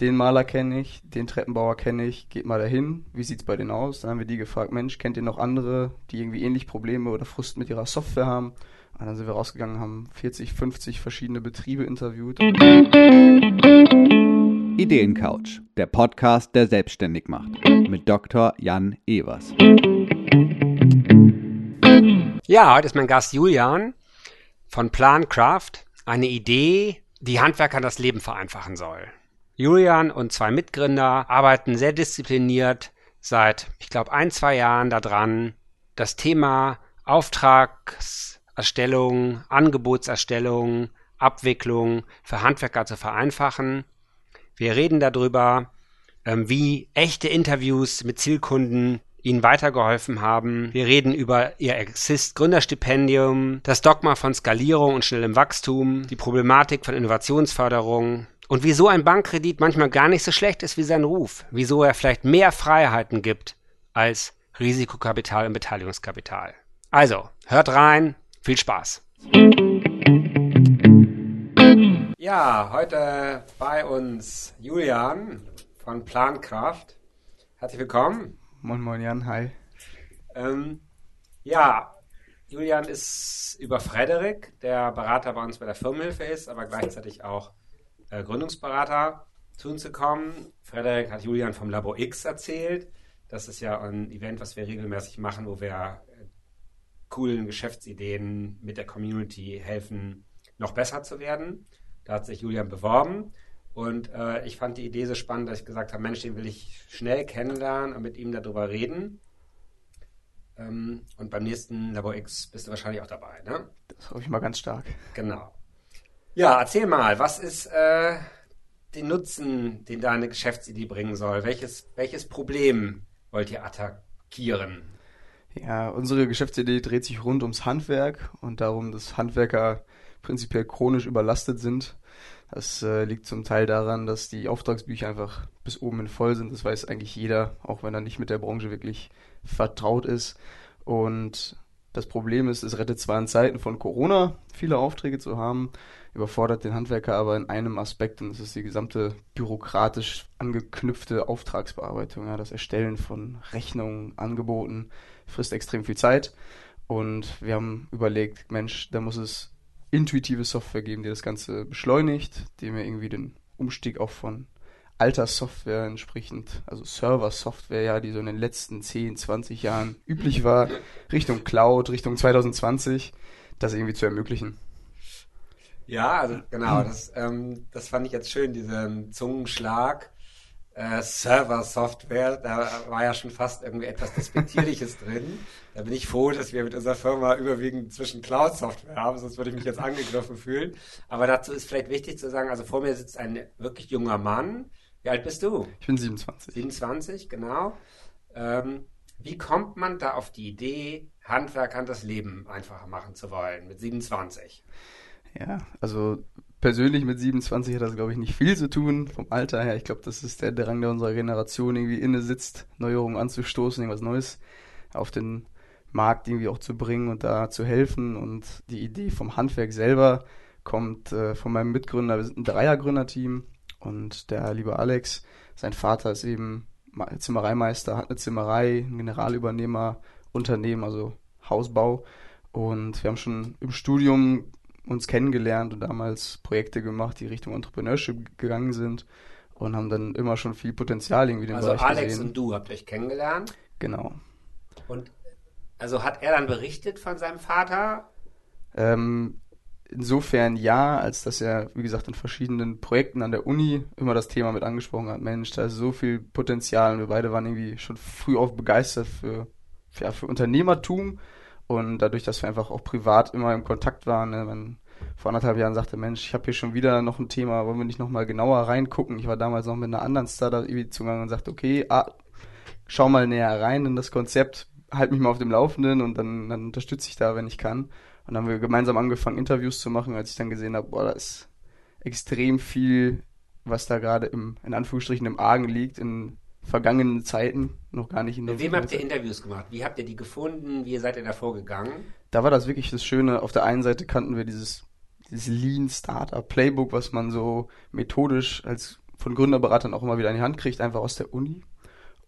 Den Maler kenne ich, den Treppenbauer kenne ich, geht mal dahin, wie sieht's bei denen aus? Dann haben wir die gefragt, Mensch, kennt ihr noch andere, die irgendwie ähnlich Probleme oder Frust mit ihrer Software haben? Und dann sind wir rausgegangen, haben 40, 50 verschiedene Betriebe interviewt. Ideencouch, der Podcast, der selbstständig macht. Mit Dr. Jan Evers. Ja, heute ist mein Gast Julian von Plancraft. Eine Idee, die Handwerkern das Leben vereinfachen soll. Julian und zwei Mitgründer arbeiten sehr diszipliniert seit, ich glaube, ein, zwei Jahren daran, das Thema Auftragserstellung, Angebotserstellung, Abwicklung für Handwerker zu vereinfachen. Wir reden darüber, ähm, wie echte Interviews mit Zielkunden ihnen weitergeholfen haben. Wir reden über ihr Exist Gründerstipendium, das Dogma von Skalierung und schnellem Wachstum, die Problematik von Innovationsförderung und wieso ein Bankkredit manchmal gar nicht so schlecht ist wie sein Ruf, wieso er vielleicht mehr Freiheiten gibt als Risikokapital und Beteiligungskapital. Also, hört rein, viel Spaß. Ja, heute bei uns Julian von Plankraft. Herzlich willkommen. Moin Moin Jan, hi. Ähm, ja, Julian ist über Frederik, der Berater bei uns bei der Firmenhilfe ist, aber gleichzeitig auch äh, Gründungsberater zu uns gekommen. Frederik hat Julian vom Labo X erzählt. Das ist ja ein Event, was wir regelmäßig machen, wo wir äh, coolen Geschäftsideen mit der Community helfen, noch besser zu werden. Da hat sich Julian beworben. Und äh, ich fand die Idee so spannend, dass ich gesagt habe, Mensch, den will ich schnell kennenlernen und mit ihm darüber reden. Ähm, und beim nächsten Labor X bist du wahrscheinlich auch dabei, ne? Das hoffe ich mal ganz stark. Genau. Ja, erzähl mal, was ist äh, den Nutzen, den deine Geschäftsidee bringen soll? Welches, welches Problem wollt ihr attackieren? Ja, unsere Geschäftsidee dreht sich rund ums Handwerk und darum, dass Handwerker prinzipiell chronisch überlastet sind das äh, liegt zum Teil daran, dass die Auftragsbücher einfach bis oben hin voll sind. Das weiß eigentlich jeder, auch wenn er nicht mit der Branche wirklich vertraut ist. Und das Problem ist, es rettet zwar in Zeiten von Corona, viele Aufträge zu haben, überfordert den Handwerker aber in einem Aspekt und das ist die gesamte bürokratisch angeknüpfte Auftragsbearbeitung. Ja, das Erstellen von Rechnungen, Angeboten frisst extrem viel Zeit. Und wir haben überlegt, Mensch, da muss es intuitive Software geben, die das Ganze beschleunigt, die mir irgendwie den Umstieg auch von alter Software entsprechend, also Server-Software, ja, die so in den letzten 10, 20 Jahren üblich war, Richtung Cloud, Richtung 2020, das irgendwie zu ermöglichen. Ja, also genau, das, ähm, das fand ich jetzt schön, diesen Zungenschlag äh, Server-Software, da war ja schon fast irgendwie etwas Despektierliches drin. Da bin ich froh, dass wir mit unserer Firma überwiegend zwischen Cloud-Software haben, sonst würde ich mich jetzt angegriffen fühlen. Aber dazu ist vielleicht wichtig zu sagen, also vor mir sitzt ein wirklich junger Mann. Wie alt bist du? Ich bin 27. 27, genau. Ähm, wie kommt man da auf die Idee, Handwerkern das Leben einfacher machen zu wollen mit 27? Ja, also persönlich mit 27 hat das, glaube ich, nicht viel zu tun vom Alter her. Ich glaube, das ist der Drang, der unserer Generation irgendwie inne sitzt, Neuerungen anzustoßen, irgendwas Neues auf den Markt irgendwie auch zu bringen und da zu helfen. Und die Idee vom Handwerk selber kommt äh, von meinem Mitgründer. Wir sind ein Dreiergründerteam und der liebe Alex, sein Vater ist eben Zimmereimeister, hat eine Zimmerei, ein Generalübernehmer, Unternehmen, also Hausbau. Und wir haben schon im Studium uns kennengelernt und damals Projekte gemacht, die Richtung Entrepreneurship gegangen sind und haben dann immer schon viel Potenzial irgendwie in dem also Bereich Alex gesehen. und du habt euch kennengelernt? Genau. Und also hat er dann berichtet von seinem Vater? Ähm, insofern ja, als dass er, wie gesagt, in verschiedenen Projekten an der Uni immer das Thema mit angesprochen hat. Mensch, da ist so viel Potenzial und wir beide waren irgendwie schon früh auf begeistert für, ja, für Unternehmertum und dadurch, dass wir einfach auch privat immer im Kontakt waren, ne, man vor anderthalb Jahren sagte, Mensch, ich habe hier schon wieder noch ein Thema, wollen wir nicht nochmal genauer reingucken? Ich war damals noch mit einer anderen Startup zugange und sagte, okay, ah, schau mal näher rein in das Konzept, halt mich mal auf dem Laufenden und dann, dann unterstütze ich da, wenn ich kann. Und dann haben wir gemeinsam angefangen, Interviews zu machen, als ich dann gesehen habe, boah, da ist extrem viel, was da gerade im, in Anführungsstrichen im Argen liegt, in vergangenen Zeiten, noch gar nicht in der Mit wem habt ihr Interviews gemacht? Wie habt ihr die gefunden? Wie seid ihr da vorgegangen? Da war das wirklich das Schöne. Auf der einen Seite kannten wir dieses dieses Lean Startup Playbook, was man so methodisch als von Gründerberatern auch immer wieder in die Hand kriegt, einfach aus der Uni.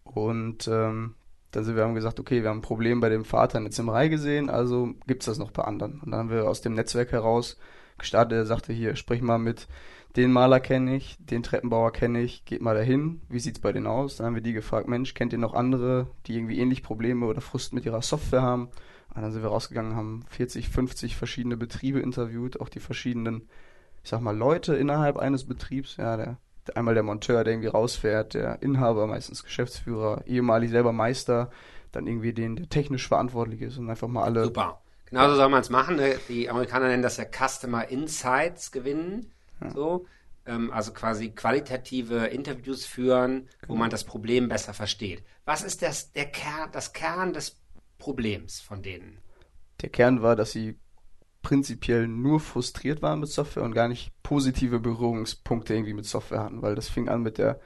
Und ähm, dann sind wir haben gesagt, okay, wir haben ein Problem bei dem Vater in der Zimmerei gesehen, also gibt's das noch bei anderen. Und dann haben wir aus dem Netzwerk heraus gestartet, er sagte hier, sprich mal mit den Maler kenne ich, den Treppenbauer kenne ich, geht mal dahin, wie sieht's bei denen aus? Dann haben wir die gefragt, Mensch, kennt ihr noch andere, die irgendwie ähnlich Probleme oder Frust mit ihrer Software haben? Und dann sind wir rausgegangen, haben 40, 50 verschiedene Betriebe interviewt, auch die verschiedenen, ich sag mal, Leute innerhalb eines Betriebs, ja, der einmal der Monteur, der irgendwie rausfährt, der Inhaber, meistens Geschäftsführer, ehemalig selber Meister, dann irgendwie den, der technisch verantwortlich ist und einfach mal alle. Super. Genauso soll man es machen. Ne? Die Amerikaner nennen das ja Customer Insights gewinnen. Ja. So. Ähm, also quasi qualitative Interviews führen, genau. wo man das Problem besser versteht. Was ist das, der Kern, das Kern des Problems von denen? Der Kern war, dass sie prinzipiell nur frustriert waren mit Software und gar nicht positive Berührungspunkte irgendwie mit Software hatten, weil das fing an mit der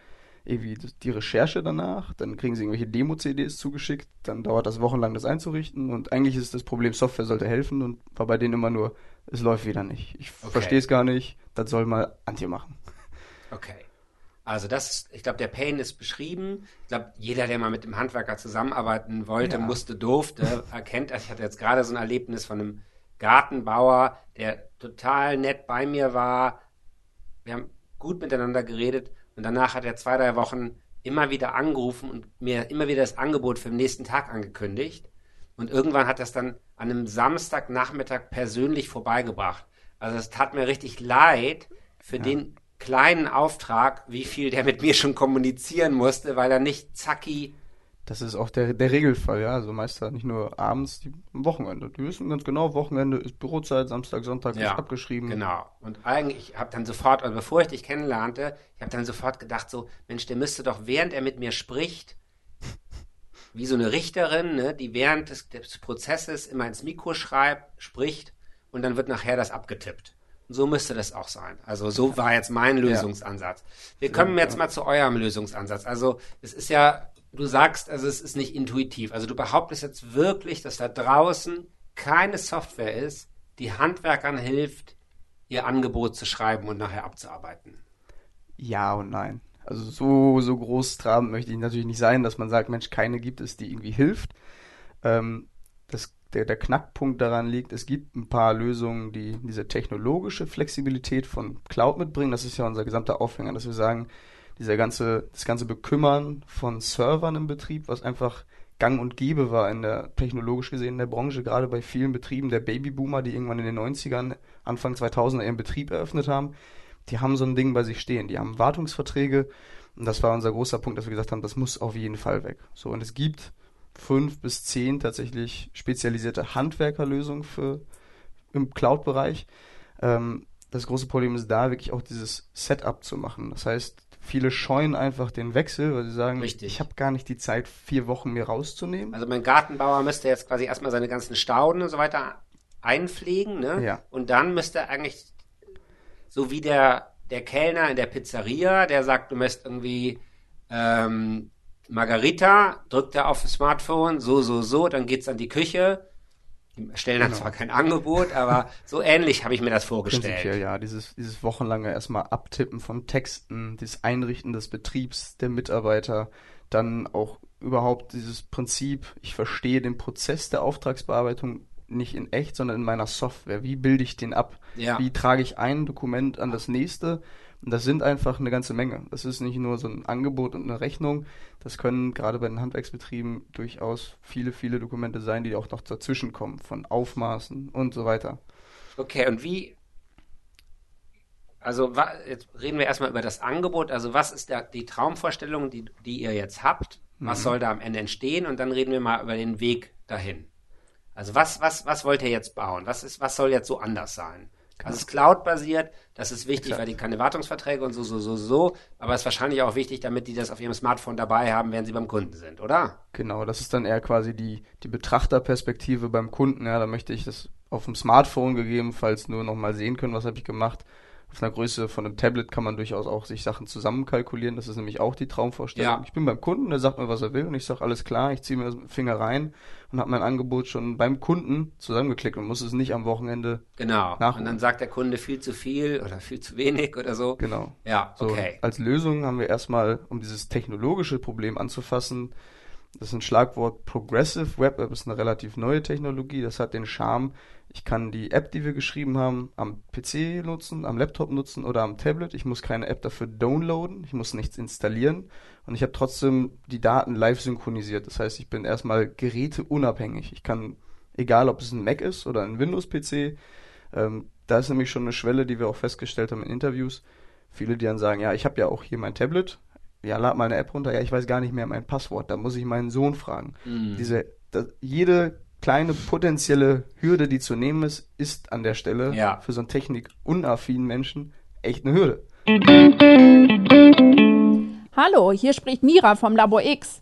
irgendwie die Recherche danach, dann kriegen sie irgendwelche Demo-CDs zugeschickt, dann dauert das wochenlang, das einzurichten und eigentlich ist das Problem, Software sollte helfen und war bei denen immer nur, es läuft wieder nicht. Ich okay. verstehe es gar nicht, das soll mal Antje machen. Okay. Also das, ist, ich glaube, der Pain ist beschrieben. Ich glaube, jeder, der mal mit dem Handwerker zusammenarbeiten wollte, ja. musste, durfte, erkennt das. Ich hatte jetzt gerade so ein Erlebnis von einem Gartenbauer, der total nett bei mir war. Wir haben gut miteinander geredet und danach hat er zwei, drei Wochen immer wieder angerufen und mir immer wieder das Angebot für den nächsten Tag angekündigt. Und irgendwann hat er es dann an einem Samstagnachmittag persönlich vorbeigebracht. Also es tat mir richtig leid für ja. den kleinen Auftrag, wie viel der mit mir schon kommunizieren musste, weil er nicht zacki das ist auch der, der Regelfall, ja. Also Meister nicht nur abends, die, am Wochenende. Die wissen ganz genau, Wochenende ist Bürozeit, Samstag, Sonntag ja, ist abgeschrieben. Genau. Und eigentlich, ich habe dann sofort, also bevor ich dich kennenlernte, ich habe dann sofort gedacht, so, Mensch, der müsste doch, während er mit mir spricht, wie so eine Richterin, ne, die während des, des Prozesses immer ins Mikro schreibt, spricht und dann wird nachher das abgetippt. Und so müsste das auch sein. Also so war jetzt mein Lösungsansatz. Wir kommen jetzt mal zu eurem Lösungsansatz. Also es ist ja du sagst, also es ist nicht intuitiv. Also du behauptest jetzt wirklich, dass da draußen keine Software ist, die Handwerkern hilft, ihr Angebot zu schreiben und nachher abzuarbeiten. Ja und nein. Also so, so groß trabend möchte ich natürlich nicht sein, dass man sagt, Mensch, keine gibt es, die irgendwie hilft. Ähm, das, der, der Knackpunkt daran liegt, es gibt ein paar Lösungen, die diese technologische Flexibilität von Cloud mitbringen. Das ist ja unser gesamter Aufhänger, dass wir sagen, dieser ganze, das ganze Bekümmern von Servern im Betrieb, was einfach gang und gäbe war in der, technologisch gesehen in der Branche, gerade bei vielen Betrieben der Babyboomer, die irgendwann in den 90ern, Anfang 2000er ihren Betrieb eröffnet haben, die haben so ein Ding bei sich stehen. Die haben Wartungsverträge und das war unser großer Punkt, dass wir gesagt haben, das muss auf jeden Fall weg. So, und es gibt fünf bis zehn tatsächlich spezialisierte Handwerkerlösungen für im Cloud-Bereich. Ähm, das große Problem ist da wirklich auch dieses Setup zu machen. Das heißt, Viele scheuen einfach den Wechsel, weil sie sagen, Richtig. ich habe gar nicht die Zeit, vier Wochen mir rauszunehmen. Also mein Gartenbauer müsste jetzt quasi erstmal seine ganzen Stauden und so weiter einpflegen, ne? Ja. Und dann müsste eigentlich, so wie der, der Kellner in der Pizzeria, der sagt, du möchtest irgendwie ähm, Margarita, drückt er auf das Smartphone, so, so, so, dann geht's an die Küche, die stellen dann genau. zwar kein Angebot, aber so ähnlich habe ich mir das vorgestellt. Prinzipiell, ja, dieses, dieses wochenlange erstmal Abtippen von Texten, das Einrichten des Betriebs, der Mitarbeiter, dann auch überhaupt dieses Prinzip, ich verstehe den Prozess der Auftragsbearbeitung nicht in echt, sondern in meiner Software. Wie bilde ich den ab? Ja. Wie trage ich ein Dokument an das nächste? Und das sind einfach eine ganze Menge. Das ist nicht nur so ein Angebot und eine Rechnung. Das können gerade bei den Handwerksbetrieben durchaus viele, viele Dokumente sein, die auch noch dazwischen kommen, von Aufmaßen und so weiter. Okay, und wie, also jetzt reden wir erstmal über das Angebot. Also was ist da die Traumvorstellung, die, die ihr jetzt habt? Was mhm. soll da am Ende entstehen? Und dann reden wir mal über den Weg dahin. Also was, was, was wollt ihr jetzt bauen? Was ist, was soll jetzt so anders sein? Genau. Also es ist Cloud-basiert, das ist wichtig, Exakt. weil die keine Wartungsverträge und so, so, so, so. Aber es ist wahrscheinlich auch wichtig, damit die das auf ihrem Smartphone dabei haben, während sie beim Kunden sind, oder? Genau, das ist dann eher quasi die, die Betrachterperspektive beim Kunden. Ja, da möchte ich das auf dem Smartphone gegebenenfalls nur nochmal sehen können, was habe ich gemacht. Auf einer Größe von einem Tablet kann man durchaus auch sich Sachen zusammenkalkulieren. Das ist nämlich auch die Traumvorstellung. Ja. Ich bin beim Kunden, der sagt mir, was er will und ich sage, alles klar, ich ziehe mir das mit dem Finger rein und habe mein Angebot schon beim Kunden zusammengeklickt und muss es nicht am Wochenende. Genau. Nachholen. Und dann sagt der Kunde viel zu viel oder viel zu wenig oder so. Genau. Ja, So, okay. Als Lösung haben wir erstmal, um dieses technologische Problem anzufassen, das ist ein Schlagwort Progressive Web App, ist eine relativ neue Technologie. Das hat den Charme, ich kann die App, die wir geschrieben haben, am PC nutzen, am Laptop nutzen oder am Tablet. Ich muss keine App dafür downloaden, ich muss nichts installieren und ich habe trotzdem die Daten live synchronisiert. Das heißt, ich bin erstmal geräteunabhängig. Ich kann, egal ob es ein Mac ist oder ein Windows-PC, ähm, da ist nämlich schon eine Schwelle, die wir auch festgestellt haben in Interviews. Viele, die dann sagen, ja, ich habe ja auch hier mein Tablet, ja, lad mal eine App runter, ja, ich weiß gar nicht mehr mein Passwort, da muss ich meinen Sohn fragen. Mhm. Diese, das, jede kleine potenzielle Hürde, die zu nehmen ist, ist an der Stelle Ja. für so einen technikunaffinen Menschen echt eine Hürde. Hallo, hier spricht Mira vom Labor X.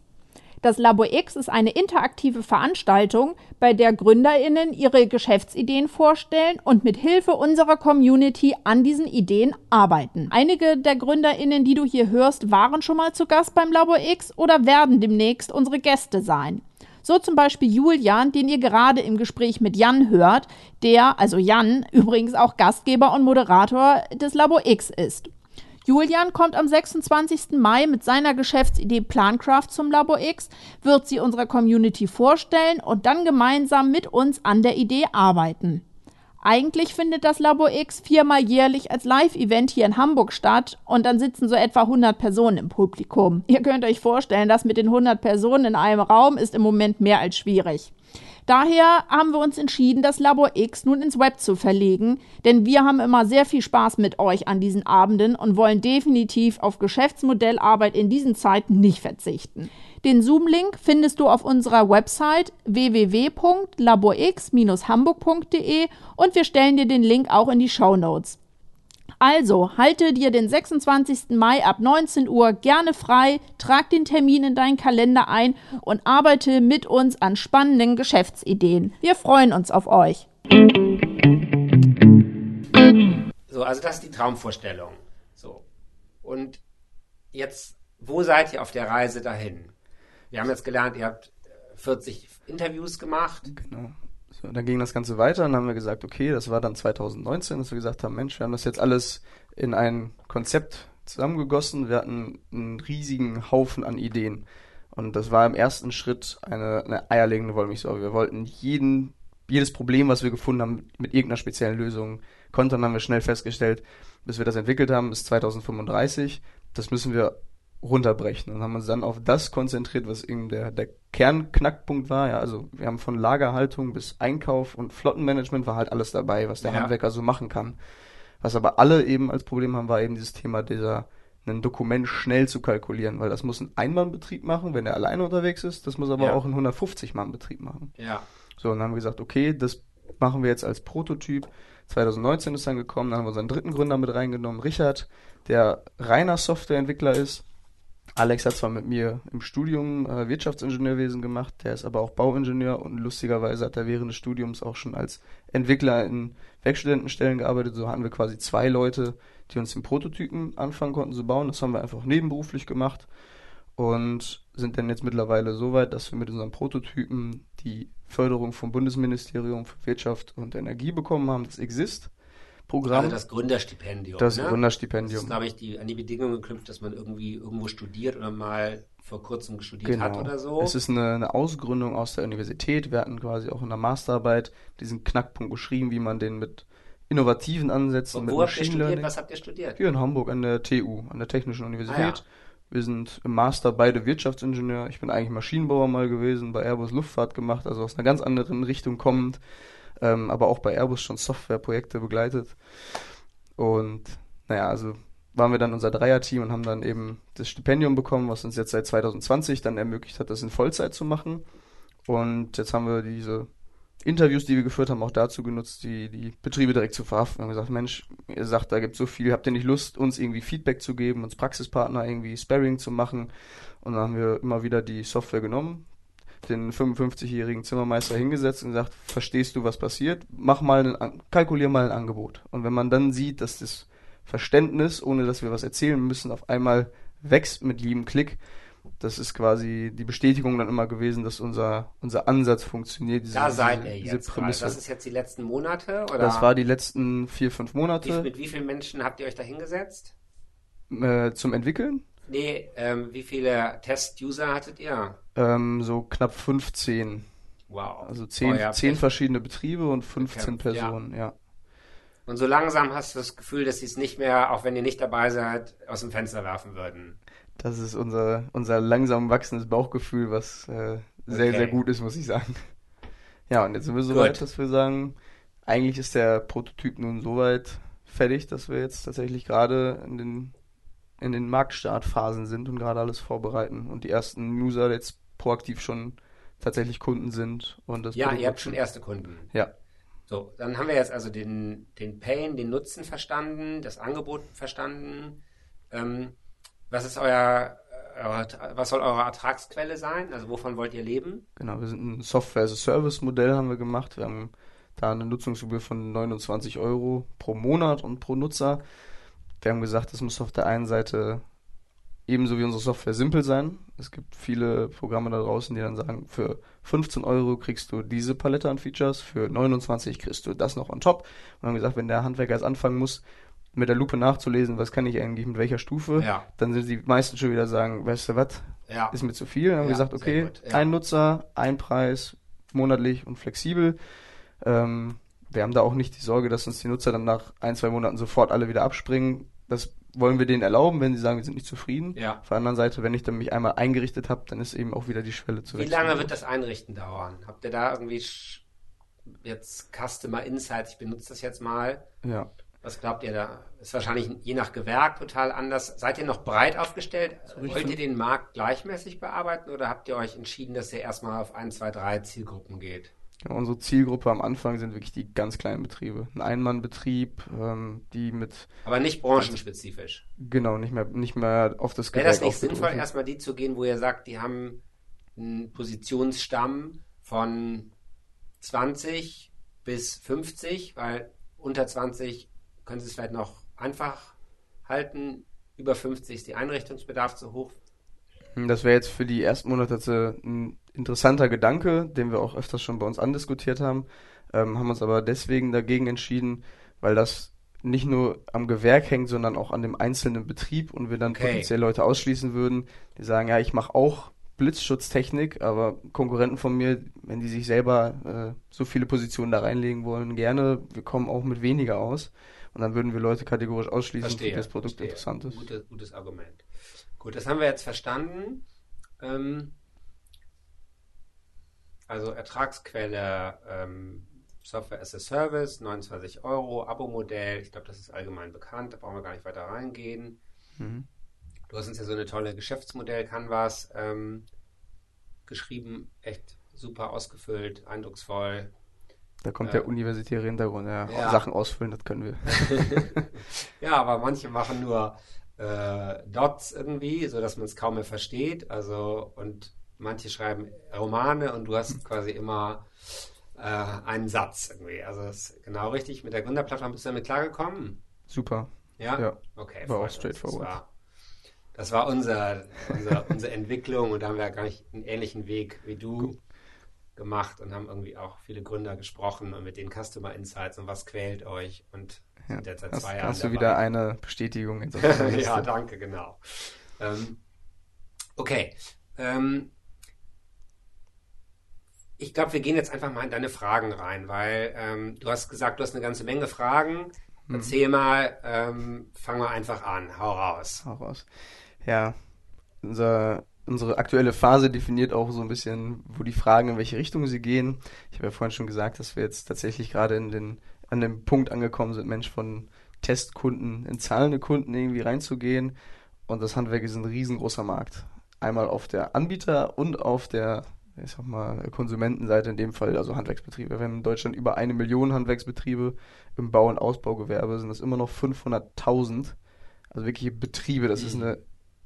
Das Labor X ist eine interaktive Veranstaltung, bei der GründerInnen ihre Geschäftsideen vorstellen und mit Hilfe unserer Community an diesen Ideen arbeiten. Einige der GründerInnen, die du hier hörst, waren schon mal zu Gast beim Labor X oder werden demnächst unsere Gäste sein. So zum Beispiel Julian, den ihr gerade im Gespräch mit Jan hört, der, also Jan, übrigens auch Gastgeber und Moderator des Labor X ist. Julian kommt am 26. Mai mit seiner Geschäftsidee Plancraft zum Labor X, wird sie unserer Community vorstellen und dann gemeinsam mit uns an der Idee arbeiten. Eigentlich findet das Labor X viermal jährlich als Live-Event hier in Hamburg statt und dann sitzen so etwa 100 Personen im Publikum. Ihr könnt euch vorstellen, das mit den 100 Personen in einem Raum ist im Moment mehr als schwierig. Daher haben wir uns entschieden, das Labor X nun ins Web zu verlegen, denn wir haben immer sehr viel Spaß mit euch an diesen Abenden und wollen definitiv auf Geschäftsmodellarbeit in diesen Zeiten nicht verzichten. Den Zoom-Link findest du auf unserer Website www.laborx-hamburg.de und wir stellen dir den Link auch in die Show Notes. Also, halte dir den 26. Mai ab 19 Uhr gerne frei, trag den Termin in deinen Kalender ein und arbeite mit uns an spannenden Geschäftsideen. Wir freuen uns auf euch. So, also das ist die Traumvorstellung. So. Und jetzt, wo seid ihr auf der Reise dahin? Wir haben jetzt gelernt, ihr habt äh, 40 Interviews gemacht. Genau. So, dann ging das Ganze weiter und dann haben wir gesagt, okay, das war dann 2019, dass wir gesagt haben, Mensch, wir haben das jetzt alles in ein Konzept zusammengegossen. Wir hatten einen riesigen Haufen an Ideen. Und das war im ersten Schritt eine, eine eierlegende Wollmilchsau. Wir wollten jeden, jedes Problem, was wir gefunden haben, mit irgendeiner speziellen Lösung kontern, haben wir schnell festgestellt, bis wir das entwickelt haben, bis 2035. Das müssen wir runterbrechen und haben uns dann auf das konzentriert, was eben der, der Kernknackpunkt war. Ja, also wir haben von Lagerhaltung bis Einkauf und Flottenmanagement war halt alles dabei, was der Ja. Handwerker so machen kann. Was aber alle eben als Problem haben, war eben dieses Thema dieser ein Dokument schnell zu kalkulieren, weil das muss ein Einmannbetrieb machen, wenn er alleine unterwegs ist. Das muss aber Ja. auch ein 150-Mann-Betrieb machen. Ja. So, und dann haben wir gesagt, okay, das machen wir jetzt als Prototyp. 2019 ist dann gekommen, dann haben wir unseren dritten Gründer mit reingenommen, Richard, der reiner Softwareentwickler ist. Alex hat zwar mit mir im Studium äh, Wirtschaftsingenieurwesen gemacht, der ist aber auch Bauingenieur und lustigerweise hat er während des Studiums auch schon als Entwickler in Werkstudentenstellen gearbeitet. So hatten wir quasi zwei Leute, die uns den Prototypen anfangen konnten zu bauen. Das haben wir einfach nebenberuflich gemacht und sind dann jetzt mittlerweile so weit, dass wir mit unseren Prototypen die Förderung vom Bundesministerium für Wirtschaft und Energie bekommen haben, das Exist-Programm. Also das Gründerstipendium. Das ne? Das Gründerstipendium. ist, glaube ich, die, an die Bedingung geknüpft, dass man irgendwie irgendwo studiert oder mal vor kurzem studiert Genau. hat oder so. Es ist eine, eine Ausgründung aus der Universität. Wir hatten quasi auch in der Masterarbeit diesen Knackpunkt beschrieben, wie man den mit innovativen Ansätzen, Und mit wo habt ihr Machine studiert? Learning. Was habt ihr studiert? Hier in Hamburg an der TU, an der Technischen Universität. Ah, ja. Wir sind im Master beide Wirtschaftsingenieur. Ich bin eigentlich Maschinenbauer mal gewesen, bei Airbus Luftfahrt gemacht, also aus einer ganz anderen Richtung kommend, ähm, aber auch bei Airbus schon Softwareprojekte begleitet. Und naja, also waren wir dann unser Dreierteam und haben dann eben das Stipendium bekommen, was uns jetzt seit 2020 dann ermöglicht hat, das in Vollzeit zu machen. Und jetzt haben wir diese Interviews, die wir geführt haben, auch dazu genutzt, die, die Betriebe direkt zu verhaften. Wir haben gesagt, Mensch, ihr sagt, da gibt so viel, habt ihr nicht Lust, uns irgendwie Feedback zu geben, uns Praxispartner irgendwie Sparring zu machen? Und dann haben wir immer wieder die Software genommen, den 55-jährigen Zimmermeister hingesetzt und gesagt, verstehst du, was passiert? Mach mal ein, kalkulier mal ein Angebot. Und wenn man dann sieht, dass das Verständnis, ohne dass wir was erzählen müssen, auf einmal wächst mit jedem Klick. Das ist quasi die Bestätigung dann immer gewesen, dass unser, unser Ansatz funktioniert. Diese, da seid ihr jetzt. Prämisse. Das ist jetzt die letzten Monate? Oder? Das war die letzten vier, fünf Monate. Wie, mit wie vielen Menschen habt ihr euch da hingesetzt? Äh, zum Entwickeln? Nee, ähm, wie viele Test-User hattet ihr? Ähm, so knapp 15. Wow. Also 10, oh, 10 verschiedene Betriebe und 15 okay. Personen, ja. ja. Und so langsam hast du das Gefühl, dass sie es nicht mehr, auch wenn ihr nicht dabei seid, aus dem Fenster werfen würden. Das ist unser, unser langsam wachsendes Bauchgefühl, was äh, sehr, okay. sehr gut ist, muss ich sagen. Ja, und jetzt sind wir so weit, dass wir sagen, eigentlich ist der Prototyp nun so weit fertig, dass wir jetzt tatsächlich gerade in den, in den Marktstartphasen sind und gerade alles vorbereiten und die ersten User jetzt proaktiv schon tatsächlich Kunden sind. Und das ja, Produkt ihr habt schon erste Kunden. Ja. So, dann haben wir jetzt also den, den Pain, den Nutzen verstanden, das Angebot verstanden. Ähm, was ist euer, euer, was soll eure Ertragsquelle sein? Also wovon wollt ihr leben? Genau, wir sind ein Software-as-a-Service-Modell haben wir gemacht. Wir haben da eine Nutzungsgebühr von 29 Euro pro Monat und pro Nutzer. Wir haben gesagt, das muss auf der einen Seite ebenso wie unsere Software simpel sein. Es gibt viele Programme da draußen, die dann sagen, für 15 Euro kriegst du diese Palette an Features, für 29 kriegst du das noch on top. Und haben gesagt, wenn der Handwerker jetzt anfangen muss, mit der Lupe nachzulesen, was kann ich eigentlich mit welcher Stufe, ja. dann sind die meisten schon wieder sagen, weißt du was, ja. ist mir zu viel. Dann haben wir gesagt, okay, ein Nutzer, ein Preis, monatlich und flexibel. Ähm, wir haben da auch nicht die Sorge, dass uns die Nutzer dann nach ein, zwei Monaten sofort alle wieder abspringen. Das wollen wir denen erlauben, wenn sie sagen, wir sind nicht zufrieden. Ja. Auf der anderen Seite, wenn ich dann mich einmal eingerichtet habe, dann ist eben auch wieder die Schwelle zu Wie lange wird das Einrichten dauern? Habt ihr da irgendwie jetzt Customer Insights? Ich benutze das jetzt mal. Ja. Was glaubt ihr da? Ist wahrscheinlich je nach Gewerk total anders. Seid ihr noch breit aufgestellt? Wollt ihr den Markt gleichmäßig bearbeiten oder habt ihr euch entschieden, dass ihr erstmal auf ein, zwei, drei Zielgruppen geht? Ja, unsere Zielgruppe am Anfang sind wirklich die ganz kleinen Betriebe. Ein Einmannbetrieb, ähm, die mit. Aber nicht branchenspezifisch. Genau, nicht mehr, nicht mehr auf das Gewerk Wäre das nicht sinnvoll, erstmal die zu gehen, wo ihr sagt, die haben einen Positionsstamm von 20 bis 50, weil unter 20 können Sie es vielleicht noch einfach halten? Über 50 ist die Einrichtungsbedarf zu hoch. Das wäre jetzt für die ersten Monate ein interessanter Gedanke, den wir auch öfters schon bei uns andiskutiert haben, ähm, haben uns aber deswegen dagegen entschieden, weil das nicht nur am Gewerk hängt, sondern auch an dem einzelnen Betrieb und wir dann okay. potenziell Leute ausschließen würden, die sagen, ja, ich mache auch Blitzschutztechnik, aber Konkurrenten von mir, wenn die sich selber äh, so viele Positionen da reinlegen wollen, gerne, wir kommen auch mit weniger aus. Und dann würden wir Leute kategorisch ausschließen, verstehe, die das Produkt verstehe. interessant ist. Gutes, gutes Argument. Gut, das haben wir jetzt verstanden. Ähm, also Ertragsquelle ähm, Software as a Service, 29 Euro, Abo-Modell. Ich glaube, das ist allgemein bekannt. Da brauchen wir gar nicht weiter reingehen. Mhm. Du hast uns ja so eine tolle Geschäftsmodell-Canvas ähm, geschrieben. Echt super ausgefüllt, eindrucksvoll. Da kommt ja. der universitäre Hintergrund, ja, ja. Sachen ausfüllen, das können wir. ja, aber manche machen nur äh, Dots irgendwie, so dass man es kaum mehr versteht. Also und manche schreiben Romane und du hast quasi immer äh, einen Satz irgendwie. Also das ist genau richtig. Mit der Gründerplattform bist du damit klargekommen? Super. Ja? ja. Okay. War auch straightforward. Das war, das war unser, unser, unsere Entwicklung und da haben wir gar nicht einen ähnlichen Weg wie du gemacht und haben irgendwie auch viele Gründer gesprochen und mit den Customer Insights und was quält euch und ja, sind jetzt seit zwei hast, Jahren. Hast du wieder eine Bestätigung jetzt Ja, danke, genau. Ähm, okay. Ähm, ich glaube, wir gehen jetzt einfach mal in deine Fragen rein, weil ähm, du hast gesagt, du hast eine ganze Menge Fragen. Hm. Erzähl mal, ähm, fangen wir einfach an. Hau raus. Hau raus. Ja, unser unsere aktuelle Phase definiert auch so ein bisschen, wo die Fragen, in welche Richtung sie gehen. Ich habe ja vorhin schon gesagt, dass wir jetzt tatsächlich gerade in den, an dem Punkt angekommen sind, Mensch, von Testkunden in zahlende Kunden irgendwie reinzugehen. Und das Handwerk ist ein riesengroßer Markt. Einmal auf der Anbieter- und auf der, ich sag mal, Konsumentenseite in dem Fall, also Handwerksbetriebe. Wir haben in Deutschland über eine Million Handwerksbetriebe. Im Bau- und Ausbaugewerbe sind das immer noch 500.000. Also wirkliche Betriebe. Das ist mhm. eine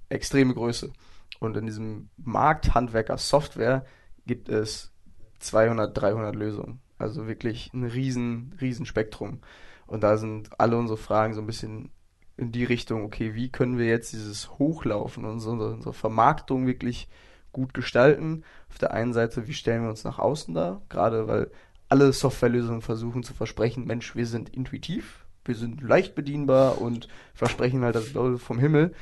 extreme Größe. Und in diesem Markt Handwerker Software gibt es 200, 300 Lösungen. Also wirklich ein riesen, riesen Spektrum. Und da sind alle unsere Fragen so ein bisschen in die Richtung, okay, wie können wir jetzt dieses Hochlaufen, unsere, unsere Vermarktung wirklich gut gestalten. Auf der einen Seite, wie stellen wir uns nach außen dar? Gerade weil alle Softwarelösungen versuchen zu versprechen, Mensch, wir sind intuitiv, wir sind leicht bedienbar und versprechen halt das Blaue vom Himmel.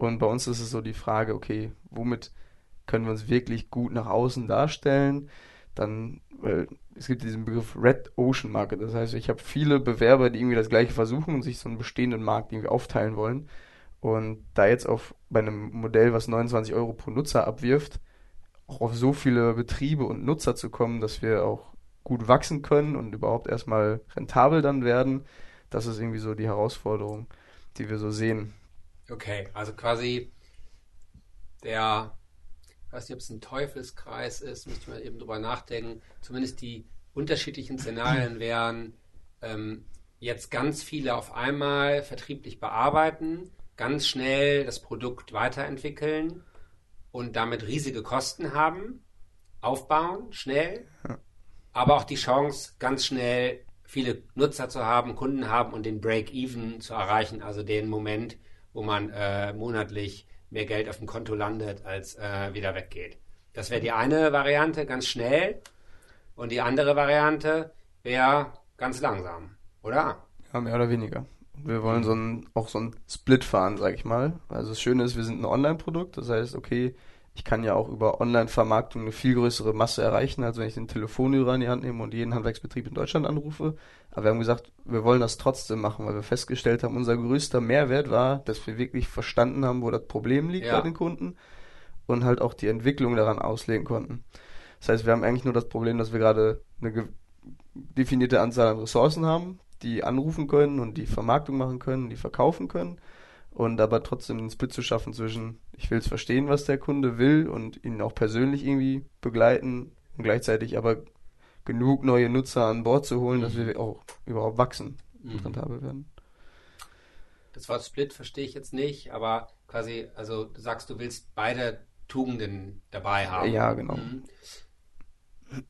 Und bei uns ist es so die Frage, okay, womit können wir uns wirklich gut nach außen darstellen? Dann, weil es gibt diesen Begriff Red Ocean Market. Das heißt, ich habe viele Bewerber, die irgendwie das Gleiche versuchen und sich so einen bestehenden Markt irgendwie aufteilen wollen. Und da jetzt auf bei einem Modell, was 29 Euro pro Nutzer abwirft, auch auf so viele Betriebe und Nutzer zu kommen, dass wir auch gut wachsen können und überhaupt erstmal rentabel dann werden, das ist irgendwie so die Herausforderung, die wir so sehen. Okay, also quasi der, ich weiß nicht, ob es ein Teufelskreis ist, müsste man eben drüber nachdenken. Zumindest die unterschiedlichen Szenarien wären, ähm, jetzt ganz viele auf einmal vertrieblich bearbeiten, ganz schnell das Produkt weiterentwickeln und damit riesige Kosten haben, aufbauen, schnell, aber auch die Chance, ganz schnell viele Nutzer zu haben, Kunden haben und den Break-Even zu erreichen, also den Moment, wo man äh, monatlich mehr Geld auf dem Konto landet, als äh, wieder weggeht. Das wäre die eine Variante, ganz schnell. Und die andere Variante wäre ganz langsam, oder? Ja, mehr oder weniger. Wir wollen so ein, auch so ein Split fahren, sag ich mal. Also das Schöne ist, wir sind ein Online-Produkt. Das heißt, okay, ich kann ja auch über Online-Vermarktung eine viel größere Masse erreichen, als wenn ich den Telefonhörer in die Hand nehme und jeden Handwerksbetrieb in Deutschland anrufe. Aber wir haben gesagt, wir wollen das trotzdem machen, weil wir festgestellt haben, unser größter Mehrwert war, dass wir wirklich verstanden haben, wo das Problem liegt Ja. bei den Kunden und halt auch die Entwicklung daran auslegen konnten. Das heißt, wir haben eigentlich nur das Problem, dass wir gerade eine definierte Anzahl an Ressourcen haben, die anrufen können und die Vermarktung machen können, die verkaufen können und aber trotzdem einen Split zu schaffen zwischen, ich will es verstehen, was der Kunde will und ihn auch persönlich irgendwie begleiten und gleichzeitig aber genug neue Nutzer an Bord zu holen, dass wir auch überhaupt wachsen und rentabel werden. Das Wort Split verstehe ich jetzt nicht, aber quasi, also du sagst, du willst beide Tugenden dabei haben. Ja, genau. Mhm.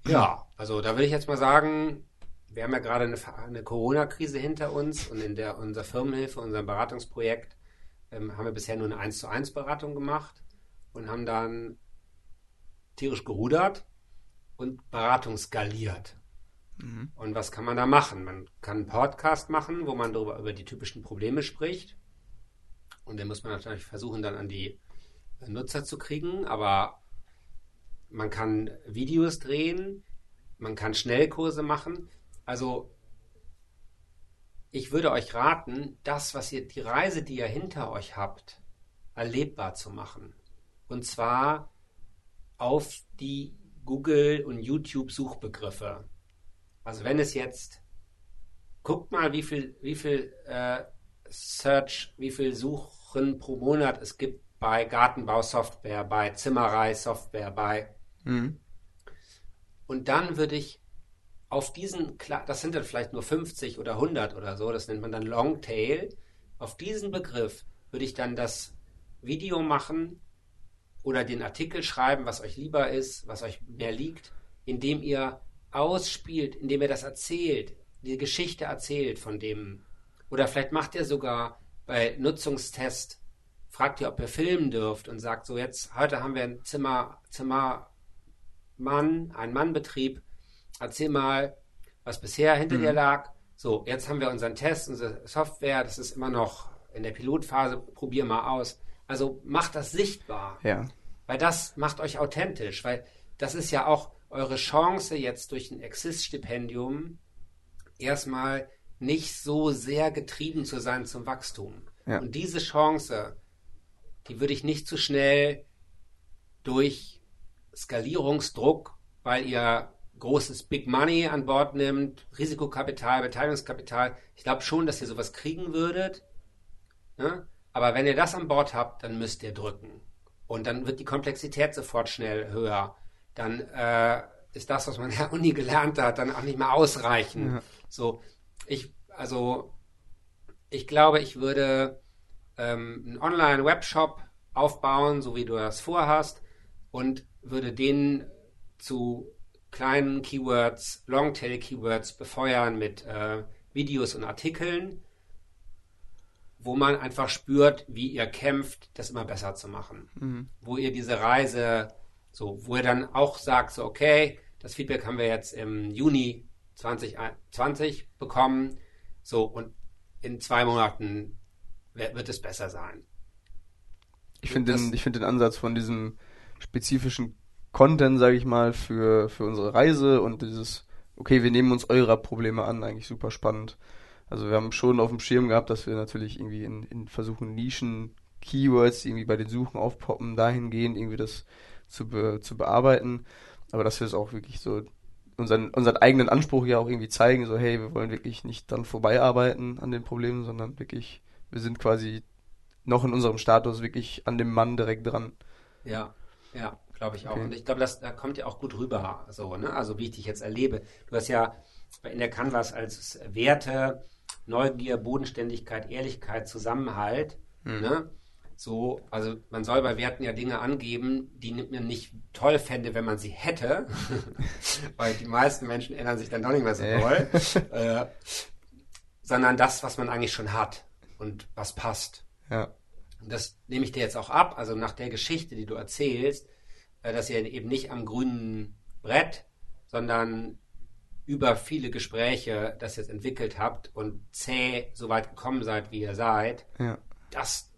Ja, also da würde ich jetzt mal sagen, wir haben ja gerade eine, eine Corona-Krise hinter uns und in der unserer Firmenhilfe, unserem Beratungsprojekt, ähm, haben wir bisher nur eine 1 zu 1 Beratung gemacht und haben dann tierisch gerudert und Beratung skaliert. Und was kann man da machen? Man kann einen Podcast machen, wo man darüber, über die typischen Probleme spricht. Und den muss man natürlich versuchen, dann an die Nutzer zu kriegen. Aber man kann Videos drehen, man kann Schnellkurse machen. Also ich würde euch raten, das, was ihr, die Reise, die ihr hinter euch habt, erlebbar zu machen. Und zwar auf die Google- und YouTube-Suchbegriffe. Also wenn es jetzt, guckt mal, wie viel, wie viel äh, Search, wie viel Suchen pro Monat es gibt bei Gartenbausoftware, bei Zimmerei-Software, bei Mhm. und dann würde ich auf diesen, das sind dann vielleicht nur 50 oder 100 oder so, das nennt man dann Longtail. Auf diesen Begriff würde ich dann das Video machen oder den Artikel schreiben, was euch lieber ist, was euch mehr liegt, indem ihr ausspielt, indem ihr das erzählt, die Geschichte erzählt von dem. Oder vielleicht macht ihr sogar bei Nutzungstest, fragt ihr, ob ihr filmen dürft und sagt so, jetzt, heute haben wir ein Zimmer, Zimmer, Mann, ein Mannbetrieb. Erzähl mal, was bisher hinter dir lag. So, jetzt haben wir unseren Test, unsere Software, das ist immer noch in der Pilotphase, probier mal aus. Also macht das sichtbar, Ja. weil das macht euch authentisch, weil das ist ja auch eure Chance jetzt durch ein Exist-Stipendium erstmal nicht so sehr getrieben zu sein zum Wachstum. Ja. Und diese Chance, die würde ich nicht zu schnell durch Skalierungsdruck, weil ihr großes Big Money an Bord nimmt, Risikokapital, Beteiligungskapital. Ich glaube schon, dass ihr sowas kriegen würdet. Ne? Aber wenn ihr das an Bord habt, dann müsst ihr drücken. Und dann wird die Komplexität sofort schnell höher. Dann äh, ist das, was man in der Uni gelernt hat, dann auch nicht mehr ausreichen. Ja. So, ich, also, ich glaube, ich würde ähm, einen Online-Webshop aufbauen, so wie du das vorhast, und würde den zu kleinen Keywords, Longtail-Keywords befeuern mit äh, Videos und Artikeln. wo man einfach spürt, wie ihr kämpft, das immer besser zu machen. Mhm. Wo ihr diese Reise, so, wo ihr dann auch sagt, so, okay, das Feedback haben wir jetzt im Juni 2020 bekommen, so, und in zwei Monaten wird es besser sein. Ich finde den, ich find den Ansatz von diesem spezifischen Content, sage ich mal, für, für unsere Reise und dieses, okay, wir nehmen uns eurer Probleme an, eigentlich super spannend. Also wir haben schon auf dem Schirm gehabt, dass wir natürlich irgendwie in, in versuchen, Nischen, Keywords, die irgendwie bei den Suchen aufpoppen, dahingehend irgendwie das zu, be, zu bearbeiten. Aber dass wir es auch wirklich so unseren, unseren eigenen Anspruch ja auch irgendwie zeigen, so hey, wir wollen wirklich nicht dann vorbeiarbeiten an den Problemen, sondern wirklich, wir sind quasi noch in unserem Status wirklich an dem Mann direkt dran. Ja, ja, glaube ich auch. Okay. Und ich glaube, das da kommt ja auch gut rüber, so, ne? Also wie ich dich jetzt erlebe. Du hast ja in der Canvas als Werte, Neugier, Bodenständigkeit, Ehrlichkeit, Zusammenhalt, mhm. ne? So, also man soll bei Werten ja Dinge angeben, die man nicht toll fände, wenn man sie hätte, weil die meisten Menschen ändern sich dann doch nicht mehr so toll, äh, sondern das, was man eigentlich schon hat und was passt. Ja. Und das nehme ich dir jetzt auch ab, also nach der Geschichte, die du erzählst, äh, dass ihr eben nicht am grünen Brett, sondern über viele Gespräche das jetzt entwickelt habt und zäh so weit gekommen seid, wie ihr seid, ja. das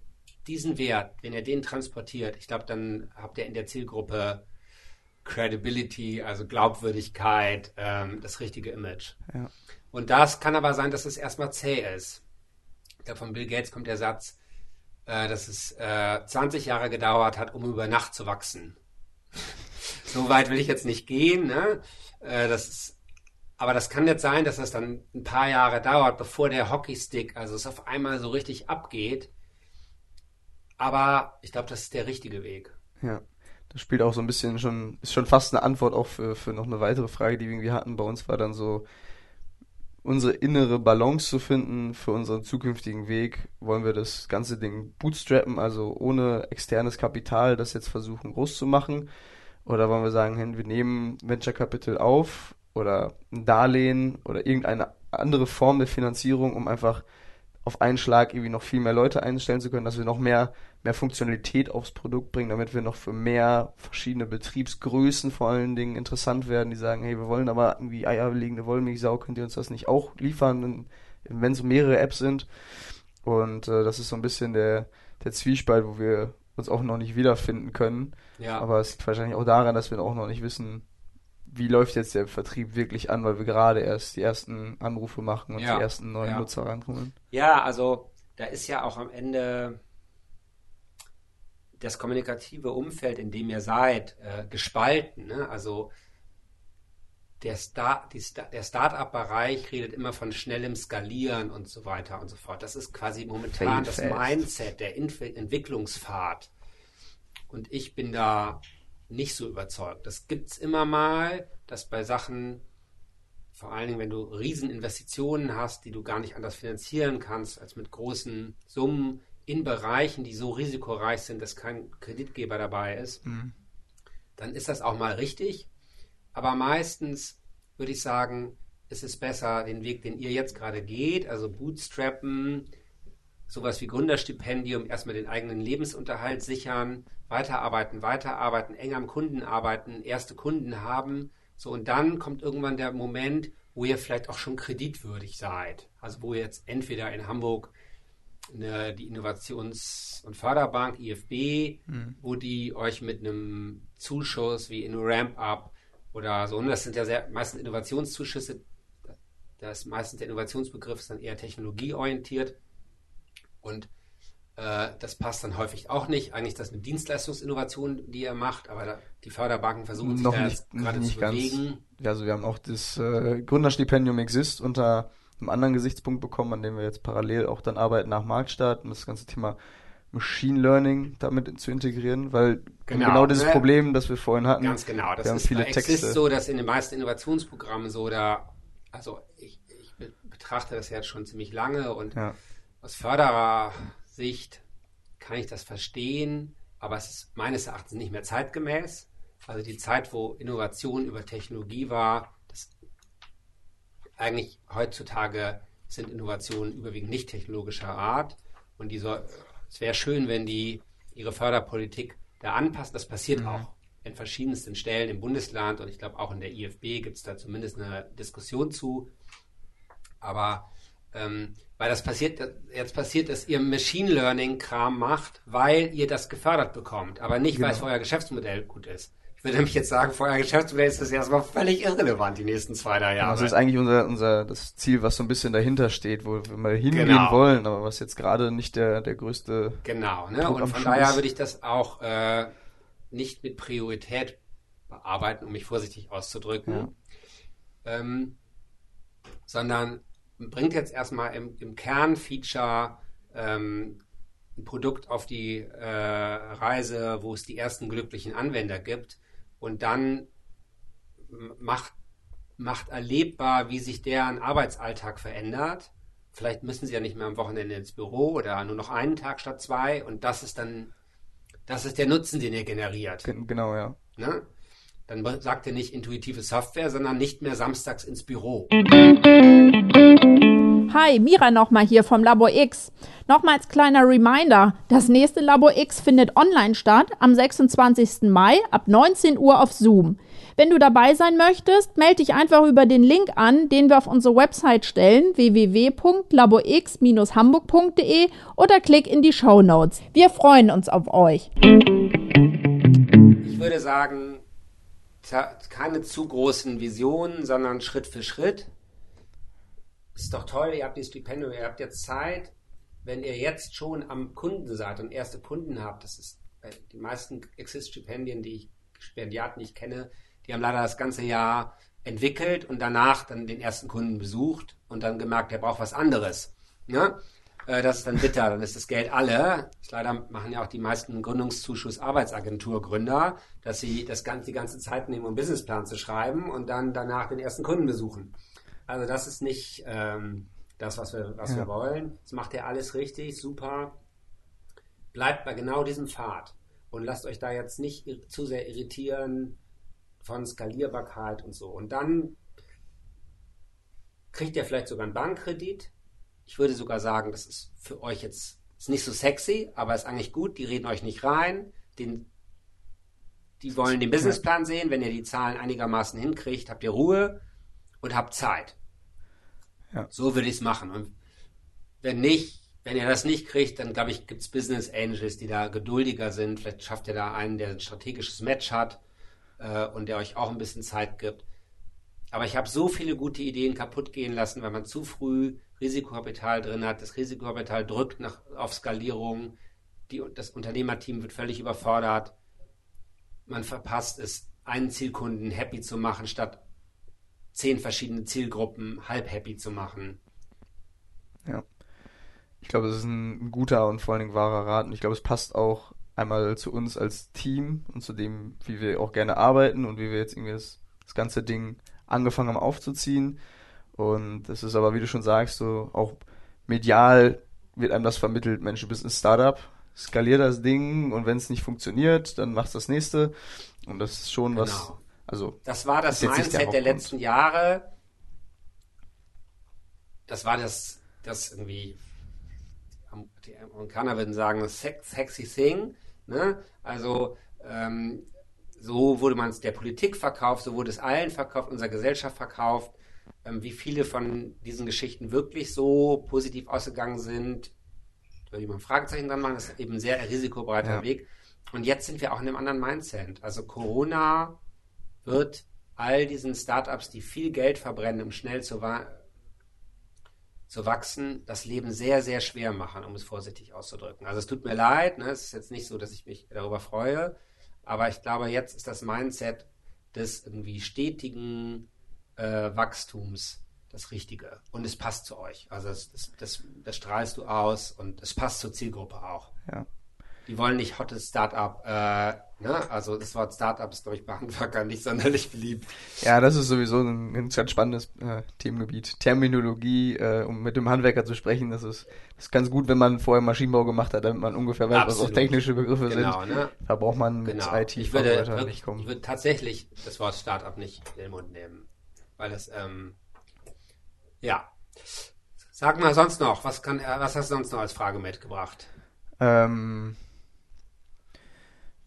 diesen Wert, wenn ihr den transportiert, ich glaube, dann habt ihr in der Zielgruppe Credibility, also Glaubwürdigkeit, ähm, das richtige Image. Ja. Und das kann aber sein, dass es erstmal zäh ist. Glaube, von Bill Gates kommt der Satz, äh, dass es äh, 20 Jahre gedauert hat, um über Nacht zu wachsen. So weit will ich jetzt nicht gehen, ne? Äh, das ist, aber das kann jetzt sein, dass das dann ein paar Jahre dauert, bevor der Hockeystick, also es auf einmal so richtig abgeht aber ich glaube, das ist der richtige Weg. Ja. Das spielt auch so ein bisschen schon, ist schon fast eine Antwort auch für, für noch eine weitere Frage, die wir irgendwie hatten. Bei uns war dann so, unsere innere Balance zu finden für unseren zukünftigen Weg. Wollen wir das ganze Ding bootstrappen, also ohne externes Kapital, das jetzt versuchen groß zu machen? Oder wollen wir sagen, wir nehmen Venture Capital auf oder ein Darlehen oder irgendeine andere Form der Finanzierung, um einfach auf einen Schlag irgendwie noch viel mehr Leute einstellen zu können, dass wir noch mehr, mehr Funktionalität aufs Produkt bringen, damit wir noch für mehr verschiedene Betriebsgrößen vor allen Dingen interessant werden, die sagen, hey, wir wollen aber irgendwie eierlegende Wollmilchsau, könnt ihr uns das nicht auch liefern, wenn es mehrere Apps sind. Und äh, das ist so ein bisschen der, der Zwiespalt, wo wir uns auch noch nicht wiederfinden können. Ja. Aber es liegt wahrscheinlich auch daran, dass wir auch noch nicht wissen, wie läuft jetzt der Vertrieb wirklich an, weil wir gerade erst die ersten Anrufe machen und ja. die ersten neuen ja. Nutzer rankommen. Ja, also da ist ja auch am Ende das kommunikative Umfeld, in dem ihr seid, äh, gespalten. Ne? Also der, Start, die, der Start-up-Bereich redet immer von schnellem Skalieren und so weiter und so fort. Das ist quasi momentan das Mindset, der Entwicklungspfad. Und ich bin da nicht so überzeugt. Das gibt es immer mal, dass bei Sachen, vor allen Dingen, wenn du Rieseninvestitionen hast, die du gar nicht anders finanzieren kannst, als mit großen Summen in Bereichen, die so risikoreich sind, dass kein Kreditgeber dabei ist, mhm. dann ist das auch mal richtig. Aber meistens würde ich sagen, ist es besser, den Weg, den ihr jetzt gerade geht, also Bootstrappen, sowas wie Gründerstipendium, erstmal den eigenen Lebensunterhalt sichern, weiterarbeiten, weiterarbeiten, eng am Kunden arbeiten, erste Kunden haben. So, und dann kommt irgendwann der Moment, wo ihr vielleicht auch schon kreditwürdig seid. Also wo ihr jetzt entweder in Hamburg eine, die Innovations- und Förderbank, IFB, mhm. wo die euch mit einem Zuschuss wie in Ramp-Up oder so, und das sind ja sehr, meistens Innovationszuschüsse, das meistens der Innovationsbegriff ist dann eher technologieorientiert und äh, das passt dann häufig auch nicht. Eigentlich ist das eine Dienstleistungsinnovation, die ihr macht, aber da, die Förderbanken versuchen sich Noch da nicht, gerade nicht zu ganz. bewegen. Ja, also wir haben auch das äh, Gründerstipendium Exist unter einem anderen Gesichtspunkt bekommen, an dem wir jetzt parallel auch dann arbeiten nach Marktstart, um das ganze Thema Machine Learning damit zu integrieren, weil genau, genau dieses ne? Problem, das wir vorhin hatten. Ganz genau, das ist viele Texte. Exist so, dass in den meisten Innovationsprogrammen so da, also ich, ich betrachte das jetzt schon ziemlich lange und ja aus Förderersicht kann ich das verstehen, aber es ist meines Erachtens nicht mehr zeitgemäß. Also die Zeit, wo Innovation über Technologie war, das eigentlich heutzutage sind Innovationen überwiegend nicht technologischer Art. Und die so, es wäre schön, wenn die ihre Förderpolitik da anpassen. Das passiert Mhm. auch in verschiedensten Stellen im Bundesland und ich glaube auch in der IFB gibt es da zumindest eine Diskussion zu. Aber ähm, weil das passiert, jetzt passiert, dass ihr Machine Learning Kram macht, weil ihr das gefördert bekommt, aber nicht, weil es Genau. für euer Geschäftsmodell gut ist. Ich würde nämlich jetzt sagen, euer Geschäftsmodell ist das erstmal völlig irrelevant die nächsten zwei, drei Jahre. Das ist eigentlich unser, unser das Ziel, was so ein bisschen dahinter steht, wo wir mal hingehen Genau. wollen, aber was jetzt gerade nicht der, der größte. Genau, ne? Druck Und von daher ist. würde ich das auch äh, nicht mit Priorität bearbeiten, um mich vorsichtig auszudrücken, ähm, sondern bringt jetzt erstmal im, im Kernfeature ähm, ein Produkt auf die äh, Reise, wo es die ersten glücklichen Anwender gibt und dann macht, macht erlebbar, wie sich deren Arbeitsalltag verändert. Vielleicht müssen sie ja nicht mehr am Wochenende ins Büro oder nur noch einen Tag statt zwei und das ist dann, das ist der Nutzen, den ihr generiert. Gen- Genau, ja. Ne? Dann sagt ihr nicht intuitive Software, sondern nicht mehr samstags ins Büro. Hi, Mira nochmal hier vom Labor X. Nochmal als kleiner Reminder, das nächste Labor X findet online statt am 26. Mai ab 19 Uhr auf Zoom. Wenn du dabei sein möchtest, melde dich einfach über den Link an, den wir auf unsere Website stellen, www.laborx-hamburg.de oder klick in die Show Notes. Wir freuen uns auf euch. Ich würde sagen, keine zu großen Visionen, sondern Schritt für Schritt. Ist doch toll, ihr habt die Stipendium, ihr habt jetzt Zeit. Wenn ihr jetzt schon am Kunden seid und erste Kunden habt, das ist äh, die meisten Exist-Stipendien, die ich, Stipendiaten, ich kenne, die haben leider das ganze Jahr entwickelt und danach dann den ersten Kunden besucht und dann gemerkt, der braucht was anderes. Ne? Äh, Das ist dann bitter, dann ist das Geld alle. Das leider machen ja auch die meisten Gründungszuschuss Arbeitsagenturgründer, dass sie das ganze, die ganze Zeit nehmen, um einen Businessplan zu schreiben und dann danach den ersten Kunden besuchen. Also das ist nicht ähm, das, was wir, was wir Ja. wollen. Das macht ihr alles richtig, super. Bleibt bei genau diesem Pfad und lasst euch da jetzt nicht zu sehr irritieren von Skalierbarkeit und so. Und dann kriegt ihr vielleicht sogar einen Bankkredit. Ich würde sogar sagen, das ist für euch jetzt ist nicht so sexy, aber ist eigentlich gut. Die reden euch nicht rein. Den, die wollen den Businessplan sehen. Wenn ihr die Zahlen einigermaßen hinkriegt, habt ihr Ruhe und habt Zeit. Ja. So würde ich es machen. Und wenn nicht, wenn ihr das nicht kriegt, dann glaube ich, gibt es Business Angels, die da geduldiger sind. Vielleicht schafft ihr da einen, der ein strategisches Match hat äh, und der euch auch ein bisschen Zeit gibt. Aber ich habe so viele gute Ideen kaputt gehen lassen, weil man zu früh Risikokapital drin hat. Das Risikokapital drückt nach, auf Skalierung. Die, das Unternehmerteam wird völlig überfordert. Man verpasst es, einen Zielkunden happy zu machen, statt zehn verschiedene Zielgruppen halb happy zu machen. Ich glaube, es ist ein guter und vor allen Dingen wahrer Rat. Und ich glaube, es passt auch einmal zu uns als Team und zu dem, wie wir auch gerne arbeiten und wie wir jetzt irgendwie das, das ganze Ding angefangen haben aufzuziehen. Und es ist aber, wie du schon sagst, so auch medial wird einem das vermittelt, Mensch, du bist ein Startup, skalier das Ding und wenn es nicht funktioniert, dann machst du das nächste. Und das ist schon was, Genau. Also Das war das der Mindset der Hauptgrund. letzten Jahre. Das war das, das irgendwie, die Amerikaner würden sagen, das sex, sexy thing. Ne? Also ähm, so wurde man es der Politik verkauft, so wurde es allen verkauft, unserer Gesellschaft verkauft. Ähm, wie viele von diesen Geschichten wirklich so positiv ausgegangen sind, würde ich mal ein Fragezeichen dran machen, das ist eben ein sehr risikobereiter Ja. Weg. Und jetzt sind wir auch in einem anderen Mindset. Also Corona wird all diesen Startups, die viel Geld verbrennen, um schnell zu, wa zu wachsen, das Leben sehr, sehr schwer machen, um es vorsichtig auszudrücken. Also es tut mir leid, ne? es ist jetzt nicht so, dass ich mich darüber freue, aber ich glaube, jetzt ist das Mindset des irgendwie stetigen äh, Wachstums das Richtige. Und es passt zu euch. Also das, das, das, das strahlst du aus und es passt zur Zielgruppe auch. ja. Die wollen nicht hottes Startup, äh, ne? Also das Wort Startup ist, glaube ich, bei Handwerkern nicht sonderlich beliebt. Ja, das ist sowieso ein ganz, ganz spannendes äh, Themengebiet. Terminologie, äh, um mit dem Handwerker zu sprechen, das ist, das ist ganz gut, wenn man vorher Maschinenbau gemacht hat, damit man ungefähr weiß, was auch Absolut. technische Begriffe Genau, sind. ne? Da braucht man mit Genau. IT ich würde, wirklich, nicht kommen. ich würde tatsächlich das Wort Startup nicht in den Mund nehmen. Weil das, ähm, ja, Sag mal sonst noch, was, kann, was hast du sonst noch als Frage mitgebracht? Ähm,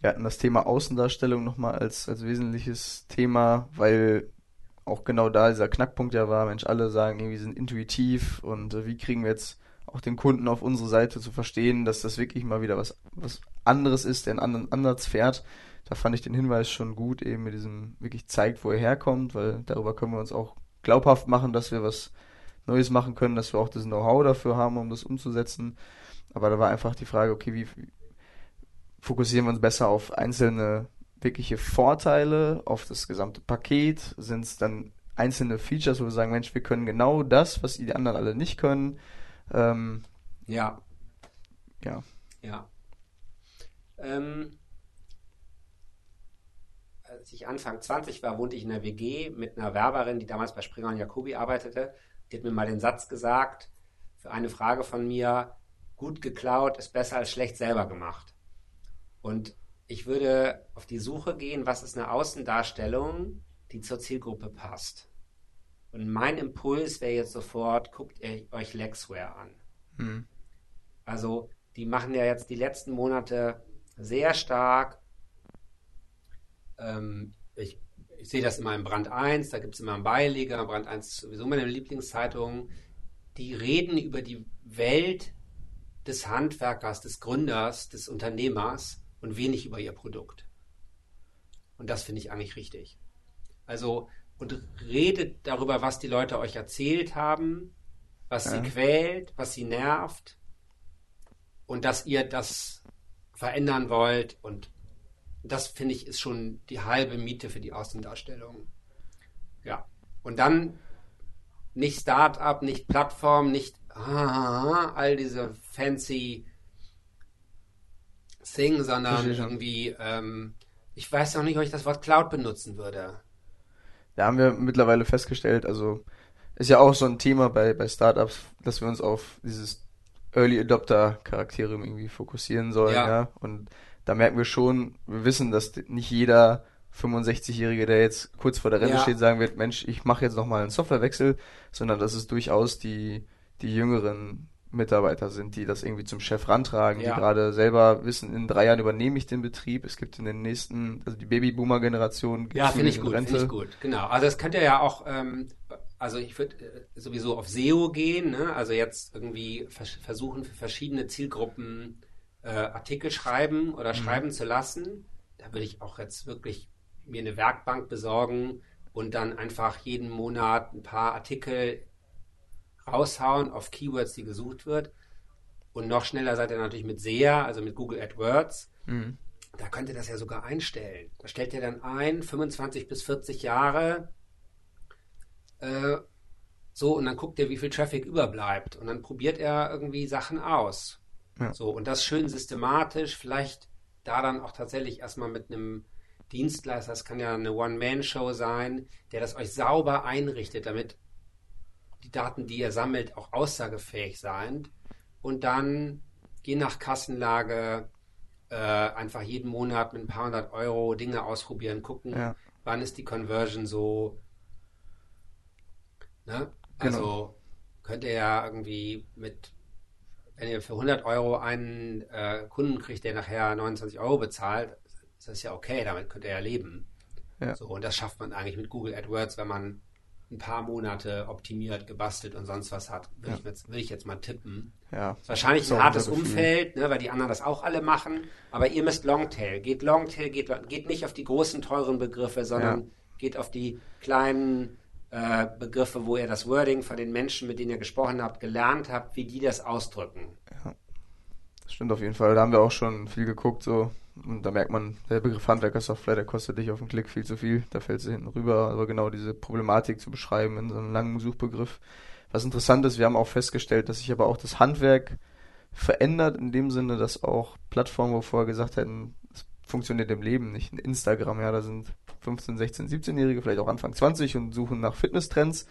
wir hatten das Thema Außendarstellung nochmal als, als wesentliches Thema, weil auch genau da dieser Knackpunkt ja war, Mensch, alle sagen irgendwie sind intuitiv und äh, wie kriegen wir jetzt auch den Kunden auf unsere Seite zu verstehen, dass das wirklich mal wieder was, was anderes ist, der einen anderen Ansatz fährt. Da fand ich den Hinweis schon gut, eben mit diesem wirklich zeigt, wo er herkommt, weil darüber können wir uns auch glaubhaft machen, dass wir was Neues machen können, dass wir auch das Know-how dafür haben, um das umzusetzen. Aber da war einfach die Frage, okay, wie fokussieren wir uns besser auf einzelne wirkliche Vorteile, auf das gesamte Paket? Sind es dann einzelne Features, wo wir sagen, Mensch, wir können genau das, was die anderen alle nicht können? Ähm, ja. Ja. Ja. Ähm, als ich Anfang 20 war, wohnte ich in einer WG mit einer Werberin, die damals bei Springer und Jacobi arbeitete. Die hat mir mal den Satz gesagt, für eine Frage von mir, gut geklaut ist besser als schlecht selber gemacht. Und ich würde auf die Suche gehen, was ist eine Außendarstellung, die zur Zielgruppe passt. Und mein Impuls wäre jetzt sofort, guckt euch Lexware an. Hm. Also, die machen ja jetzt die letzten Monate sehr stark. Ähm, ich, ich, sehe das immer im Brand 1, da gibt es immer einen Beileger. Brand 1 ist sowieso meine Lieblingszeitung. Die reden über die Welt des Handwerkers, des Gründers, des Unternehmers und wenig über ihr Produkt. Und das finde ich eigentlich richtig. Also, und redet darüber, was die Leute euch erzählt haben, was ja. sie quält, was sie nervt und dass ihr das verändern wollt. Und das finde ich ist schon die halbe Miete für die Außendarstellung. Ja. Und dann nicht Startup, nicht Plattform, nicht ah, all diese fancy Thing, sondern irgendwie, ähm, ich weiß noch nicht, ob ich das Wort Cloud benutzen würde. Da haben wir mittlerweile festgestellt, also ist ja auch so ein Thema bei, bei Startups, dass wir uns auf dieses Early Adopter Charakterium irgendwie fokussieren sollen, ja. ja. Und da merken wir schon, wir wissen, dass nicht jeder 65-Jährige, der jetzt kurz vor der Rente ja. steht, sagen wird, Mensch, ich mache jetzt nochmal einen Softwarewechsel, sondern dass es durchaus die, die jüngeren Mitarbeiter sind, die das irgendwie zum Chef rantragen, ja. die gerade selber wissen, in drei Jahren übernehme ich den Betrieb. Es gibt in den nächsten, also die Babyboomer-Generation. Ja, finde ich gut, finde ich gut, genau. Also es könnte ja auch, ähm, also ich würde äh, sowieso auf SEO gehen, ne? also jetzt irgendwie vers versuchen für verschiedene Zielgruppen äh, Artikel schreiben oder mhm. schreiben zu lassen. Da würde ich auch jetzt wirklich mir eine Werkbank besorgen und dann einfach jeden Monat ein paar Artikel raushauen auf Keywords, die gesucht wird. Und noch schneller seid ihr natürlich mit SEA, also mit Google AdWords. Mhm. Da könnt ihr das ja sogar einstellen. Da stellt ihr dann ein, 25 bis 40 Jahre. Äh, so, und dann guckt ihr, wie viel Traffic überbleibt. Und dann probiert er irgendwie Sachen aus. Ja. So, und das schön systematisch, vielleicht da dann auch tatsächlich erstmal mit einem Dienstleister, das kann ja eine One-Man-Show sein, der das euch sauber einrichtet, damit die Daten, die ihr sammelt, auch aussagefähig sind und dann je nach Kassenlage äh, einfach jeden Monat mit ein paar hundert Euro Dinge ausprobieren, gucken, ja. wann ist die Conversion so. Ne? Also genau. könnt ihr ja irgendwie mit, wenn ihr für 100 Euro einen äh, Kunden kriegt, der nachher 29 Euro bezahlt, ist das ja okay, damit könnt ihr ja leben. Ja. So, und das schafft man eigentlich mit Google AdWords, wenn man ein paar Monate optimiert, gebastelt und sonst was hat, würde ja. ich, jetzt, will ich jetzt mal tippen. Ja. Wahrscheinlich ein hartes Umfeld, ne, weil die anderen das auch alle machen, aber ihr müsst Longtail. Geht Longtail, geht, geht nicht auf die großen, teuren Begriffe, sondern ja. geht auf die kleinen äh, Begriffe, wo ihr das Wording von den Menschen, mit denen ihr gesprochen habt, gelernt habt, wie die das ausdrücken. Ja. Das stimmt auf jeden Fall. Da haben wir auch schon viel geguckt, so und da merkt man, der Begriff Handwerkersoftware, der kostet dich auf den Klick viel zu viel. Da fällt sie hinten rüber. Aber genau diese Problematik zu beschreiben in so einem langen Suchbegriff. Was interessant ist, wir haben auch festgestellt, dass sich aber auch das Handwerk verändert, in dem Sinne, dass auch Plattformen, wo vorher gesagt hätten, es funktioniert im Leben nicht. Ein Instagram, ja, da sind 15, 16, 17-Jährige, vielleicht auch Anfang 20 und suchen nach Fitnesstrends.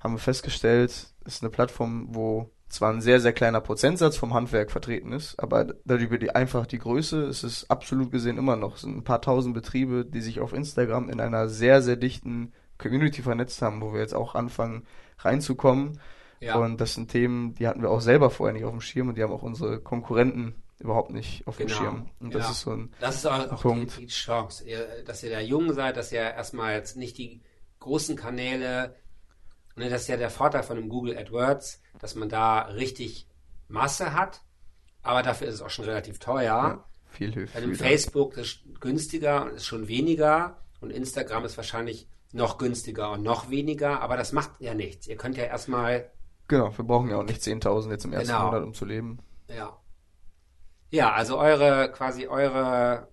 Haben wir festgestellt, ist eine Plattform, wo zwar ein sehr, sehr kleiner Prozentsatz vom Handwerk vertreten ist, aber darüber die einfach die Größe ist es absolut gesehen immer noch. Es sind ein paar tausend Betriebe, die sich auf Instagram in einer sehr, sehr dichten Community vernetzt haben, wo wir jetzt auch anfangen reinzukommen. Ja. Und das sind Themen, die hatten wir auch selber vorher nicht auf dem Schirm und die haben auch unsere Konkurrenten überhaupt nicht auf dem Genau. Schirm. Und das Ja. ist so ein, Das ist auch, auch die, Punkt. die Chance, ihr, dass ihr da jung seid, dass ihr erstmal jetzt nicht die großen Kanäle, ne, das ist ja der Vorteil von dem Google AdWords, dass man da richtig Masse hat, aber dafür ist es auch schon relativ teuer. ja, viel hilft. Bei viel. Facebook ist günstiger und ist schon weniger und Instagram ist wahrscheinlich noch günstiger und noch weniger, aber das macht ja nichts. Ihr könnt ja erstmal Genau, wir brauchen ja auch nicht 10.000 jetzt im ersten Genau. Monat, um zu leben. Ja. Ja, also eure, quasi eure,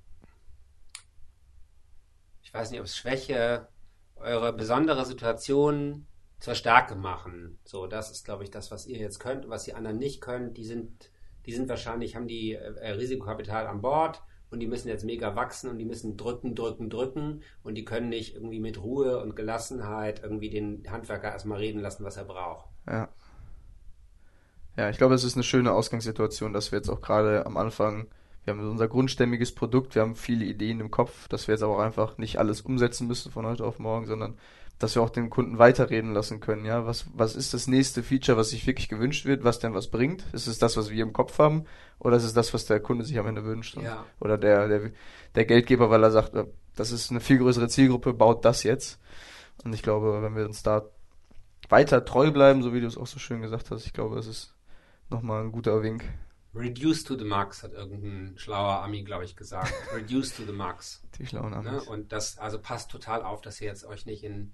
ich weiß nicht, ob es Schwäche, eure besondere Situation zur Stärke machen. So, das ist, glaube ich, das, was ihr jetzt könnt, was die anderen nicht können. Die sind, die sind wahrscheinlich, haben die äh, Risikokapital an Bord und die müssen jetzt mega wachsen und die müssen drücken, drücken, drücken und die können nicht irgendwie mit Ruhe und Gelassenheit irgendwie den Handwerker erstmal reden lassen, was er braucht. Ja. Ja, ich glaube, es ist eine schöne Ausgangssituation, dass wir jetzt auch gerade am Anfang, wir haben unser grundstämmiges Produkt, wir haben viele Ideen im Kopf, dass wir jetzt aber auch einfach nicht alles umsetzen müssen von heute auf morgen, sondern dass wir auch den Kunden weiterreden lassen können. Ja, was, was ist das nächste Feature, was sich wirklich gewünscht wird, was denn was bringt? Ist es das, was wir im Kopf haben, oder ist es das, was der Kunde sich am Ende wünscht? Ja. Oder der, der, der Geldgeber, weil er sagt, äh, das ist eine viel größere Zielgruppe, baut das jetzt. Und ich glaube, wenn wir uns da weiter treu bleiben, so wie du es auch so schön gesagt hast, ich glaube, es ist nochmal ein guter Wink. Reduce to the max, hat irgendein schlauer Ami, glaube ich, gesagt. Reduce to the max. Die schlauen Ne? Amis. Und das, also passt total auf, dass ihr jetzt euch nicht in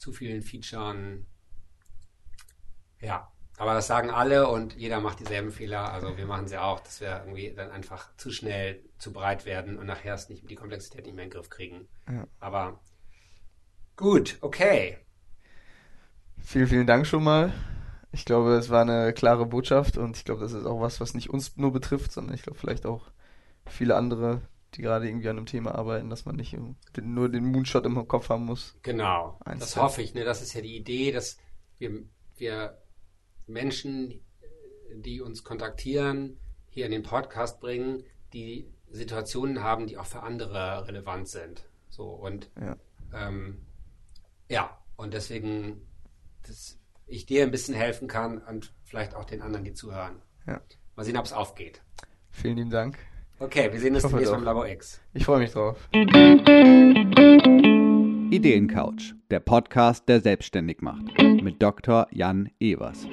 zu vielen Featuren. Ja, aber das sagen alle und jeder macht dieselben Fehler. Also wir machen sie auch, dass wir irgendwie dann einfach zu schnell, zu breit werden und nachher es nicht, die Komplexität nicht mehr in den Griff kriegen. Ja. Aber gut, okay. Vielen, vielen Dank schon mal. Ich glaube, es war eine klare Botschaft und ich glaube, das ist auch was, was nicht uns nur betrifft, sondern ich glaube vielleicht auch viele andere, die gerade irgendwie an einem Thema arbeiten, dass man nicht nur den Moonshot im Kopf haben muss. Genau, Eins das hoffe ich. Ne? Das ist ja die Idee, dass wir, wir Menschen, die uns kontaktieren, hier in den Podcast bringen, die Situationen haben, die auch für andere relevant sind. So und Ja. ähm, ja, und deswegen, dass ich dir ein bisschen helfen kann und vielleicht auch den anderen, die zuhören. Ja. Mal sehen, ob es aufgeht. Vielen lieben Dank. Okay, wir sehen uns demnächst beim Labor X. Ich freue mich drauf. Ideencouch, der Podcast, der selbstständig macht. Mit Dr. Jan Evers.